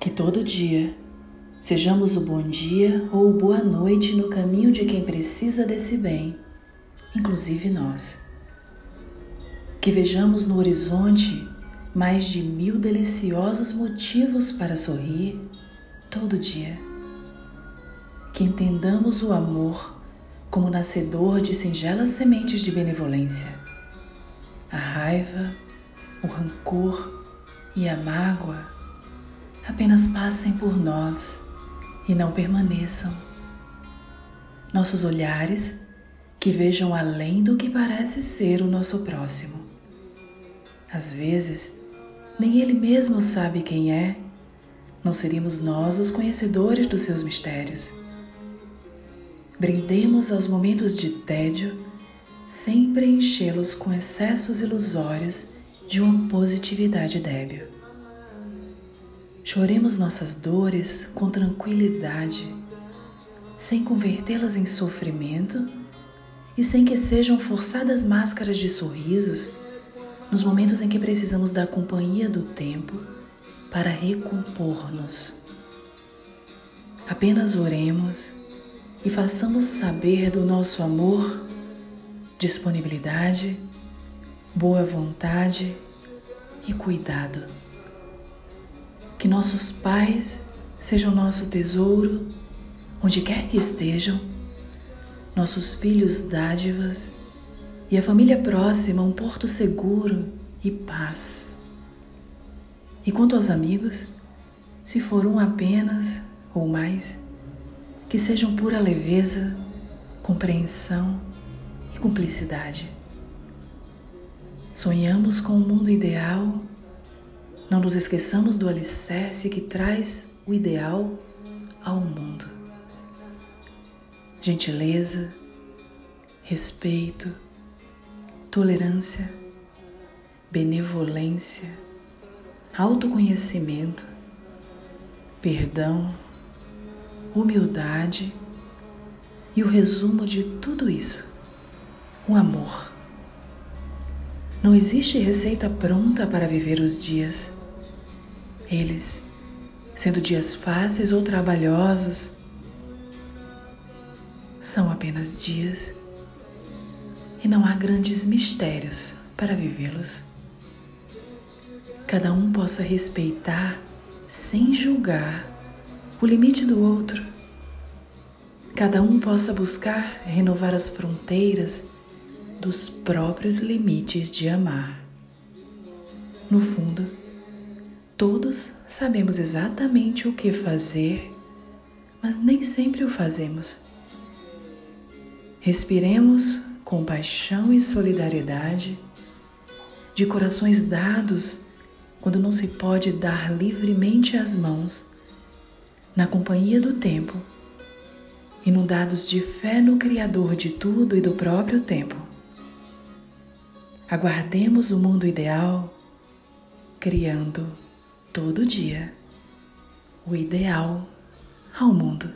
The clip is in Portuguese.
que todo dia sejamos o bom dia ou boa noite no caminho de quem precisa desse bem, inclusive nós. Que vejamos no horizonte mais de mil deliciosos motivos para sorrir todo dia. Que entendamos o amor como nascedor de singelas sementes de benevolência. A raiva, o rancor e a mágoa apenas passem por nós e não permaneçam. Nossos olhares que vejam além do que parece ser o nosso próximo. Às vezes, nem ele mesmo sabe quem é, não seríamos nós os conhecedores dos seus mistérios. Brindemos aos momentos de tédio sem preenchê-los com excessos ilusórios de uma positividade débil. Choremos nossas dores com tranquilidade, sem convertê-las em sofrimento e sem que sejam forçadas máscaras de sorrisos nos momentos em que precisamos da companhia do tempo para recompor-nos. Apenas oremos e façamos saber do nosso amor, disponibilidade, boa vontade e cuidado. Que nossos pais sejam nosso tesouro, onde quer que estejam, nossos filhos dádivas e a família próxima um porto seguro e paz. E quanto aos amigos, se for um apenas ou mais, que sejam pura leveza, compreensão e cumplicidade. Sonhamos com um mundo ideal, não nos esqueçamos do alicerce que traz o ideal ao mundo. Gentileza, respeito, tolerância, benevolência, autoconhecimento, perdão humildade e o resumo de tudo isso, o amor. Não existe receita pronta para viver os dias. Eles, sendo dias fáceis ou trabalhosos, são apenas dias e não há grandes mistérios para vivê-los. Cada um possa respeitar sem julgar o limite do outro. Cada um possa buscar renovar as fronteiras dos próprios limites de amar. No fundo, todos sabemos exatamente o que fazer, mas nem sempre o fazemos. Respiremos com paixão e solidariedade, de corações dados quando não se pode dar livremente as mãos na companhia do tempo, inundados de fé no Criador de tudo e do próprio tempo. Aguardemos o mundo ideal, criando todo dia o ideal ao mundo.